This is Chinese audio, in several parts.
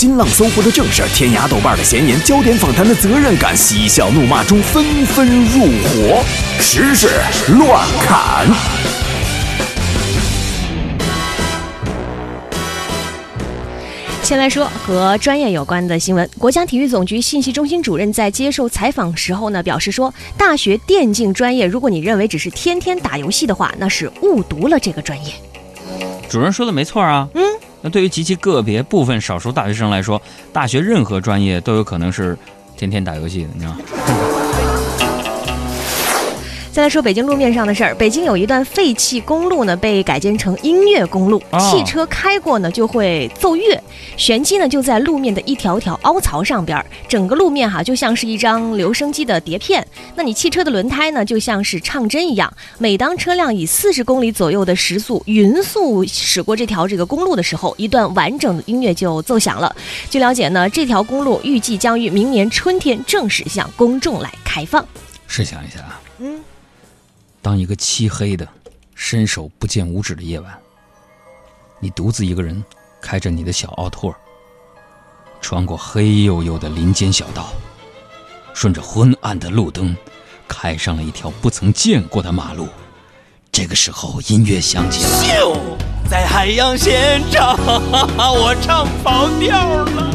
新浪、搜狐的正事，天涯、豆瓣的闲言，焦点访谈的责任感，嬉笑怒骂中纷纷入伙，时事乱砍。先来说和专业有关的新闻。国家体育总局信息中心主任在接受采访时候呢，表示说，大学电竞专业，如果你认为只是天天打游戏的话，那是误读了这个专业。主任说的没错啊。嗯。那对于极其个别部分少数大学生来说，大学任何专业都有可能是天天打游戏的，你知道吗？再来说北京路面上的事儿，北京有一段废弃公路呢，被改建成音乐公路，汽车开过呢就会奏乐，玄机呢就在路面的一条条凹槽上边，整个路面哈就像是一张留声机的碟片，那你汽车的轮胎呢就像是唱针一样，每当车辆以四十公里左右的时速匀速驶过这条这个公路的时候，一段完整的音乐就奏响了。据了解呢，这条公路预计将于明年春天正式向公众来开放。试想一下啊，嗯。当一个漆黑的、伸手不见五指的夜晚，你独自一个人开着你的小奥拓，穿过黑黝黝的林间小道，顺着昏暗的路灯，开上了一条不曾见过的马路。这个时候，音乐响起了。秀在海洋现场，我唱跑调了，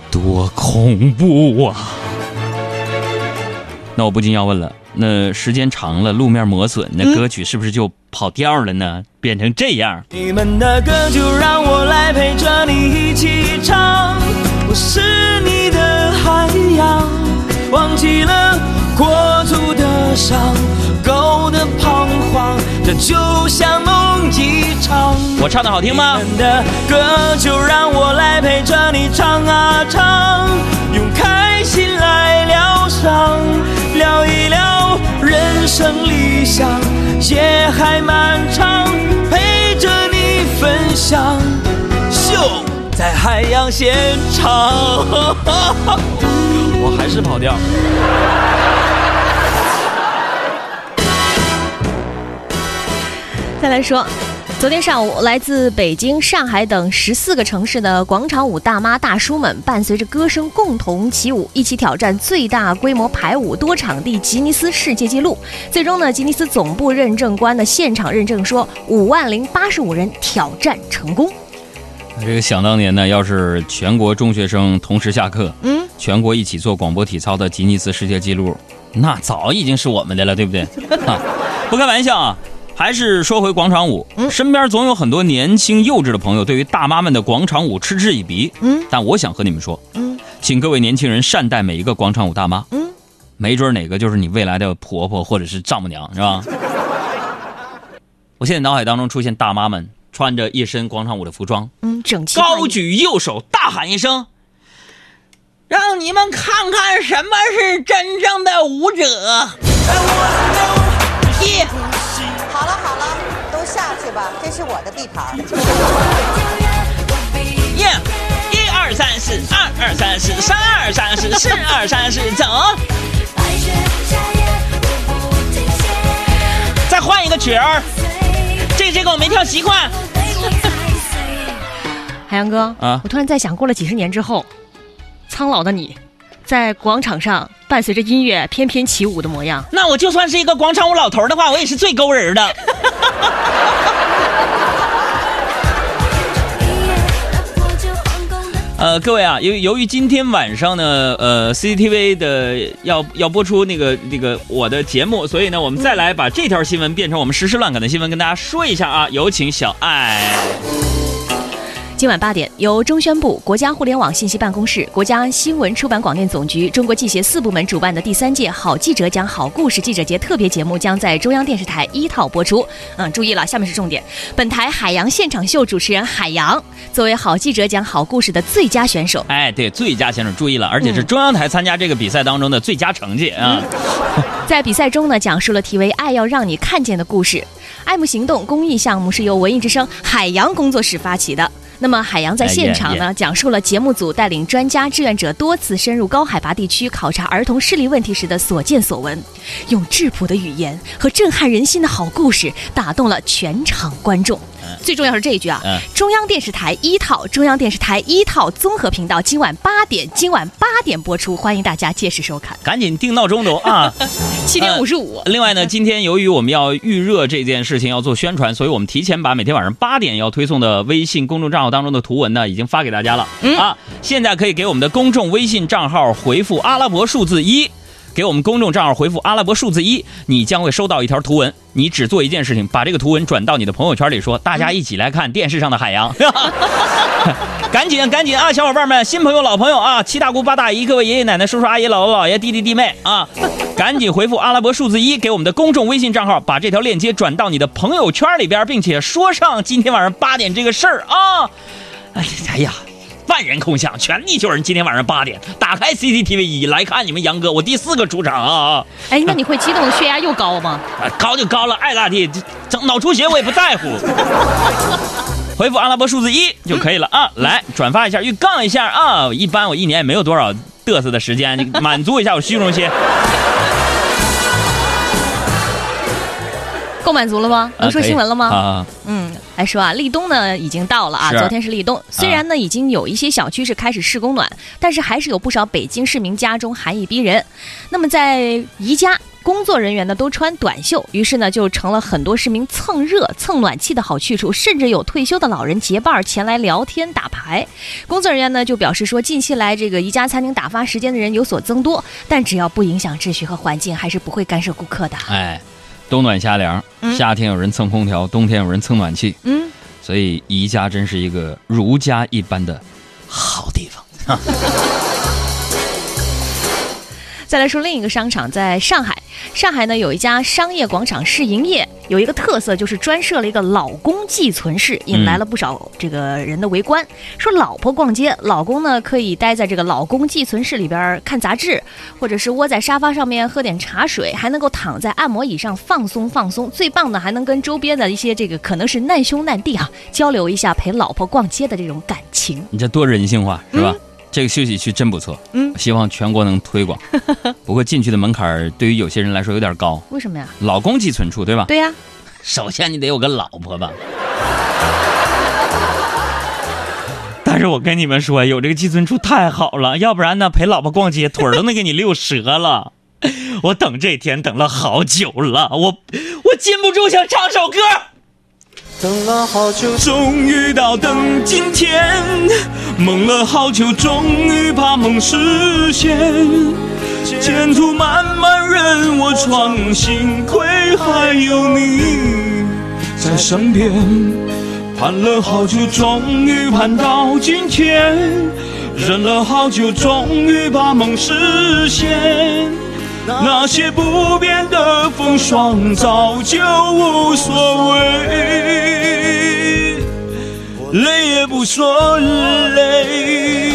多恐怖啊！那我不禁要问了，那时间长了，路面磨损，那歌曲是不是就跑调了呢？变成这样？你们的歌就让我来陪着你一起唱，我是你的海洋，忘记了过足的伤，够的彷徨，这就像梦一场。我唱的好听吗？你们的歌就让我来陪着你唱啊唱，用开心来疗伤。生理想，夜还漫长，陪着你分享。秀在海洋现场，我还是跑调。再来说。昨天上午，来自北京、上海等十四个城市的广场舞大妈大叔们，伴随着歌声共同起舞，一起挑战最大规模排舞多场地吉尼斯世界纪录。最终呢，吉尼斯总部认证官的现场认证说，五万零八十五人挑战成功。这个想当年呢，要是全国中学生同时下课，嗯，全国一起做广播体操的吉尼斯世界纪录，那早已经是我们的了，对不对？不开玩笑啊。还是说回广场舞，身边总有很多年轻幼稚的朋友，对于大妈们的广场舞嗤之以鼻。嗯，但我想和你们说，嗯，请各位年轻人善待每一个广场舞大妈。嗯，没准哪个就是你未来的婆婆或者是丈母娘，是吧？我现在脑海当中出现大妈们穿着一身广场舞的服装，嗯，整齐，高举右手，大喊一声：“让你们看看什么是真正的舞者！”地盘。耶，一二三四，二二三四，三二三四，四二三四，走。再换一个曲儿，这这个我没跳习惯。海洋哥啊，我突然在想，过了几十年之后，苍老的你。在广场上伴随着音乐翩翩起舞的模样，那我就算是一个广场舞老头的话，我也是最勾人的。呃，各位啊，由于由于今天晚上呢，呃，CCTV 的要要播出那个那个我的节目，所以呢，我们再来把这条新闻变成我们实时乱侃的新闻，跟大家说一下啊。有请小爱。今晚八点，由中宣部、国家互联网信息办公室、国家新闻出版广电总局、中国记协四部门主办的第三届“好记者讲好故事”记者节特别节目将在中央电视台一套播出。嗯，注意了，下面是重点。本台海洋现场秀主持人海洋作为“好记者讲好故事”的最佳选手。哎，对，最佳选手，注意了，而且是中央台参加这个比赛当中的最佳成绩啊！在比赛中呢，讲述了题为“爱要让你看见”的故事。爱慕行动公益项目是由文艺之声海洋工作室发起的。那么海洋在现场呢，讲述了节目组带领专家志愿者多次深入高海拔地区考察儿童视力问题时的所见所闻，用质朴的语言和震撼人心的好故事打动了全场观众。最重要是这一句啊嗯，中央电视台一套，中央电视台一套综合频道，今晚八点，今晚八点播出，欢迎大家届时收看。赶紧定闹钟都啊！七点五十五，另外呢，今天由于我们要预热这件事情要做宣传，所以我们提前把每天晚上八点要推送的微信公众账号当中的图文呢，已经发给大家了、啊。现在可以给我们的公众微信账号回复阿拉伯数字一。给我们公众账号回复阿拉伯数字一，你将会收到一条图文。你只做一件事情，把这个图文转到你的朋友圈里，说大家一起来看电视上的海洋。哈哈哈哈哈赶紧赶紧啊，小伙伴们，新朋友老朋友啊，七大姑八大姨，各位爷爷奶奶、叔叔阿姨、姥姥姥爷、弟弟弟妹啊，赶紧回复阿拉伯数字一给我们的公众微信账号，把这条链接转到你的朋友圈里边，并且说上今天晚上八点这个事儿啊。哎哎呀。万人空巷，全地球人今天晚上八点打开 CCTV 一来看你们杨哥，我第四个出场啊！哎，那你会激动的血压又高吗？啊，高就高了，爱咋地，这整脑出血我也不在乎。回复阿拉伯数字一就可以了啊！来转发一下，预告一下啊！一般我一年也没有多少嘚瑟的时间，你满足一下我虚荣心。够满足了吗？能说新闻了吗？啊，嗯，来说啊，立冬呢已经到了啊，昨天是立冬。虽然呢已经有一些小区是开始试供暖，但是还是有不少北京市民家中寒意逼人。那么在宜家。工作人员呢都穿短袖，于是呢就成了很多市民蹭热、蹭暖气的好去处，甚至有退休的老人结伴儿前来聊天打牌。工作人员呢就表示说，近期来这个宜家餐厅打发时间的人有所增多，但只要不影响秩序和环境，还是不会干涉顾客的。哎，冬暖夏凉，嗯。夏天有人蹭空调，冬天有人蹭暖气，嗯，所以宜家真是一个如家一般的好地方。再来说另一个商场，在上海，上海呢有一家商业广场试营业，有一个特色就是专设了一个老公寄存室，引来了不少这个人的围观。说老婆逛街，老公呢可以待在这个老公寄存室里边看杂志，或者是窝在沙发上面喝点茶水，还能够躺在按摩椅上放松放松。最棒的还能跟周边的一些这个可能是难兄难弟啊交流一下陪老婆逛街的这种感情。你这多人性化是吧？这个休息区真不错，嗯希望全国能推广。不过进去的门槛儿对于有些人来说有点高，为什么呀？老公寄存处对吧？对呀、首先你得有个老婆吧。但是我跟你们说，有这个寄存处太好了，要不然呢，陪老婆逛街腿儿都能给你溜折了。我等这天等了好久了，我我禁不住想唱首歌。等了好久，终于到等今天；梦了好久，终于把梦实现。前途漫漫任我闯，幸亏还有你在身边。盼了好久，终于盼到今天；忍了好久，终于把梦实现。那些不变的风霜早就无所谓，累也不说累。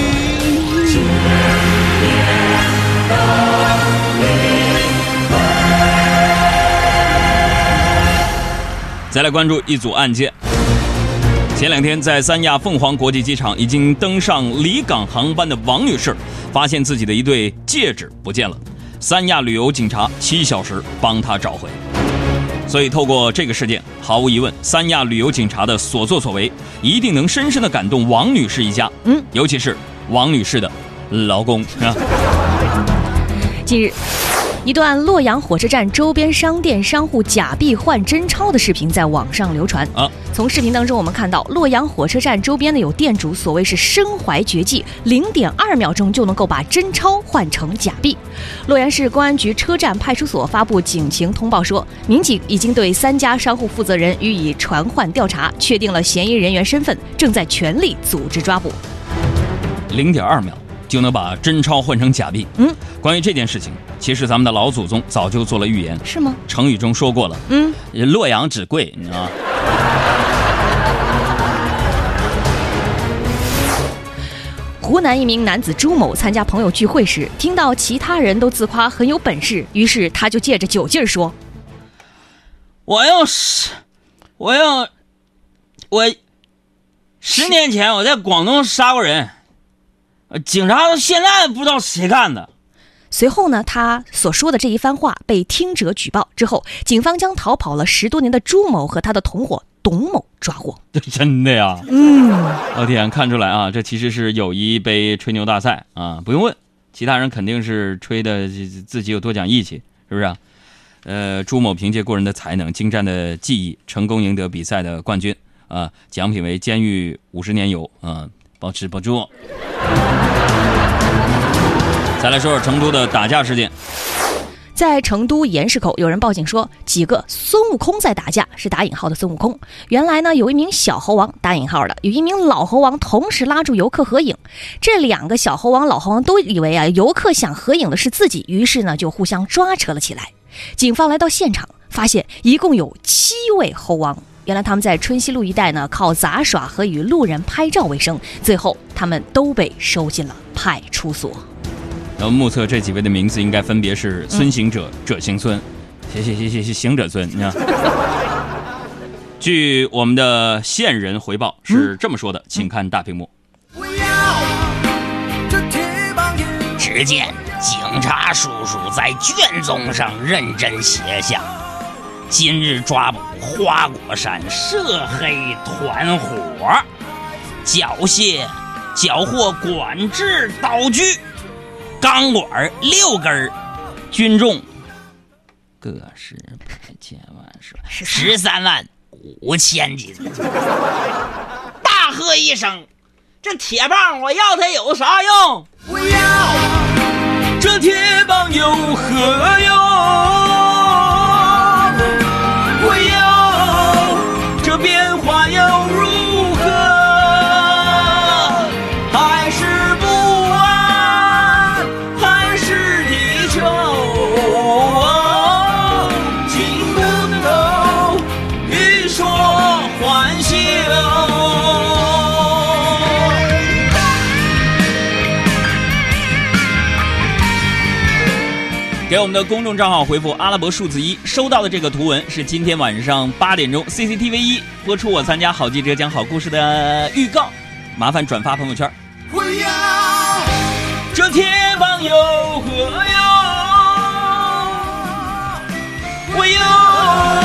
再来关注一组案件。前两天，在三亚凤凰国际机场，已经登上离港航班的王女士，发现自己的一对戒指不见了。三亚旅游警察七小时帮他找回。所以，透过这个事件，毫无疑问，三亚旅游警察的所作所为，一定能深深的感动王女士一家。嗯，尤其是王女士的老公啊。近日，一段洛阳火车站周边商店商户假币换真钞的视频在网上流传。啊，从视频当中，我们看到洛阳火车站周边的有店主所谓是身怀绝技，零点二秒钟就能够把真钞换成假币。洛阳市公安局车站派出所发布警情通报说，民警已经对三家商户负责人予以传唤调查，确定了嫌疑人员身份，正在全力组织抓捕。零点二秒就能把真钞换成假币。嗯，关于这件事情，其实咱们的老祖宗早就做了预言，是吗？成语中说过了，嗯，洛阳纸贵，你知道吗？湖南一名男子朱某参加朋友聚会时，听到其他人都自夸很有本事，于是他就借着酒劲儿说我要是，我要，我十年前我在广东杀过人，呃警察到现在不知道谁干的。：“随后呢，他所说的这一番话被听者举报之后，警方将逃跑了十多年的朱某和他的同伙董某抓获。真的呀？嗯，老天，看出来啊，这其实是友谊杯吹牛大赛啊！不用问，其他人肯定是吹的自己有多讲义气，是不是？呃，朱某凭借过人的才能、精湛的技艺，成功赢得比赛的冠军啊！奖品为监狱五十年游啊，保持不住。再来说说成都的打架事件。在成都盐市口，有人报警说几个孙悟空在打架，是打引号的孙悟空。原来呢，有一名小猴王打引号的，有一名老猴王同时拉住游客合影。这两个小猴王、老猴王都以为啊，游客想合影的是自己，于是呢就互相抓扯了起来。警方来到现场，发现一共有七位猴王。原来他们在春熙路一带呢，靠杂耍和与路人拍照为生。最后，他们都被收进了派出所。那目测这几位的名字应该分别是孙行者、者行孙，行行行行行行者孙，你看。据我们的线人回报是这么说的，请看大屏幕。只见警察叔叔在卷宗上认真写下：今日抓捕花果山涉黑团伙，缴械缴获管制刀具。钢管六根均重个十百千万十十三万五千斤。大喝一声：“这铁棒我要它有啥用？不要这铁棒有何用？”给我们的公众账号回复阿拉伯数字一，收到的这个图文是今天晚上八点钟 CCTV 一播出我参加好记者讲好故事的预告，麻烦转发朋友圈。我要这铁棒有何用？我有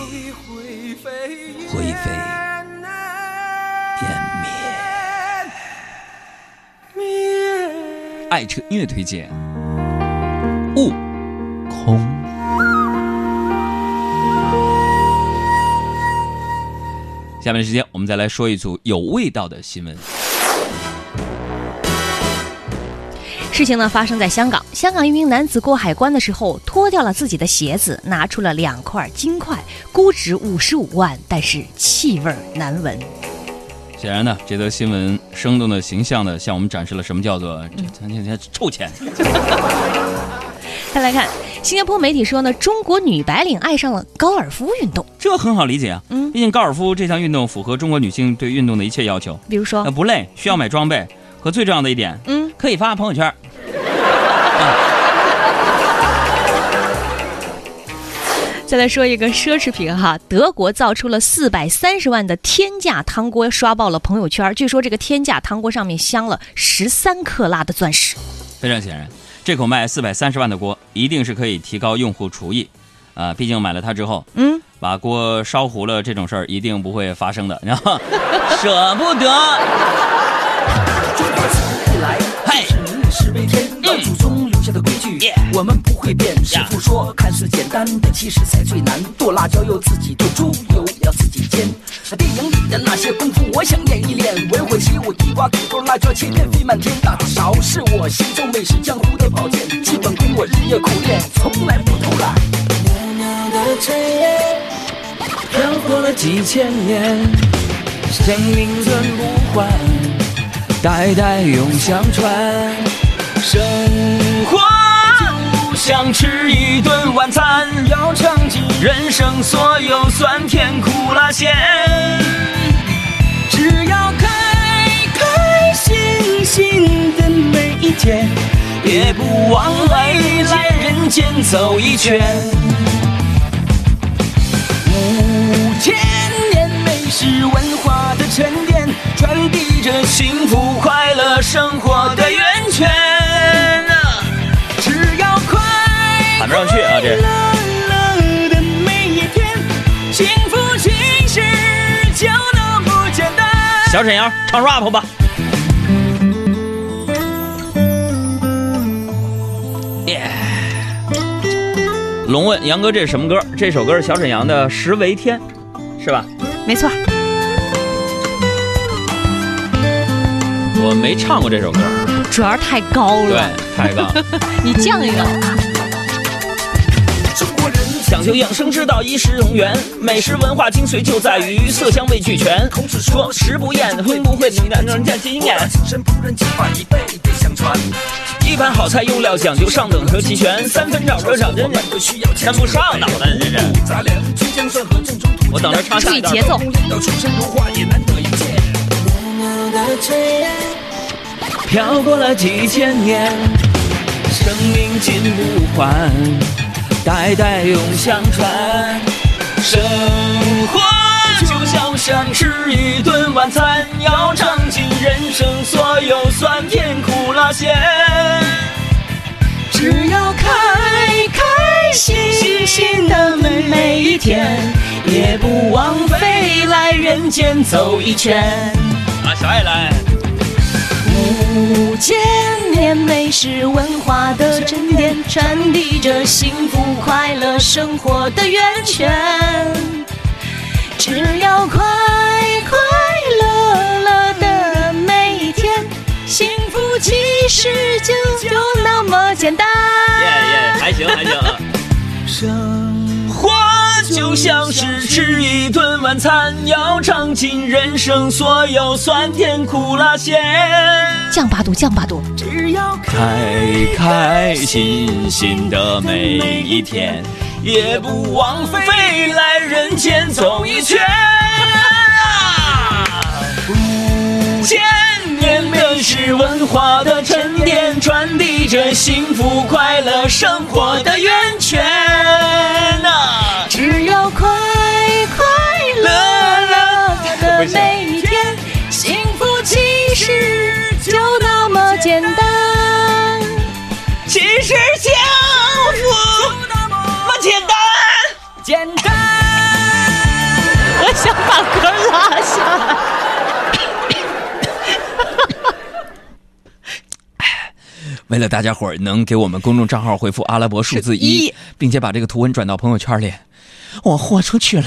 爱车音乐推荐，悟空。下面时间，我们再来说一组有味道的新闻。事情呢发生在香港，香港一名男子过海关的时候脱掉了自己的鞋子，拿出了两块金块，估值五十五万，但是气味难闻。显然呢，这则新闻生动的、形象的向我们展示了什么叫做这这这臭钱。再来看，新加坡媒体说呢，中国女白领爱上了高尔夫运动，这很好理解啊，嗯，毕竟高尔夫这项运动符合中国女性对运动的一切要求，比如说不累，需要买装备。和最重要的一点，嗯，可以发朋友圈。再来说一个奢侈品哈，德国造出了四百三十万的天价汤锅，刷爆了朋友圈。据说这个天价汤锅上面镶了十三克拉的钻石。非常显然，这口卖四百三十万的锅一定是可以提高用户厨艺啊！毕竟买了它之后，嗯，把锅烧糊了这种事儿一定不会发生的，然后 舍不得。的规矩，我们不会变。师傅说，看似简单的，其实才最难。剁辣椒要自己剁，猪油要自己煎。电影里的那些功夫，我想演一练。文火起舞，地瓜、土豆、辣椒切片飞满天。大多少是我心中美食江湖的宝剑。基本功我日夜苦练，从来不偷懒。袅袅的炊烟，飘过了几千年，生命存不换，代代永相传。生活就像吃一顿晚餐，要尝尽人生所有酸甜苦辣咸。只要开开心心的每。一天，也不枉费来人间走一圈。五千年美食文化的沉淀，传递着幸福快乐生活的源泉。不上去啊这乐乐的每一天，幸福其实就那么简单。小沈阳唱 rap 吧。耶！龙问杨哥这是什么歌？这首歌是小沈阳的《十为天》，是吧？没错，我没唱过这首歌，主要是太高了对，，太高。你降一个。讲究养生之道，衣食同源。美食文化精髓就在于色香味俱全。孔子说：“食不厌，会不会让人家经验？”精神不忍，几百一辈辈相传。一盘好菜用料讲究上等和齐全，三分炒热炒真的需要跟不上脑袋这是。杂粮，葱姜蒜和正宗土我等着唱下一段注意节奏。要出神入化也难得一见。飘过了几千年，生命尽不换，代代永相传。生活就像是吃一顿晚餐，要尝尽人生所有酸甜苦辣咸。只要开开心心的每一天，也不枉费来人间走一圈。啊，小爱来。五千年美食文化的沉淀，传递着幸福快乐生活的源泉。只要快快乐乐的每一天，幸福其实就就那么简单。耶耶，还行还行啊。生活就像是吃一顿晚餐，要尝尽人生所有酸甜苦辣咸。降八度，降八度。只要开开心心的每一天，也不枉费来人间走一圈。五千年美食文化的沉淀，传递着幸福快乐生活的源泉啊！只要快快乐乐的每一为了大家伙儿能给我们公众账号回复阿拉伯数字一一，并且把这个图文转到朋友圈里，我豁出去了。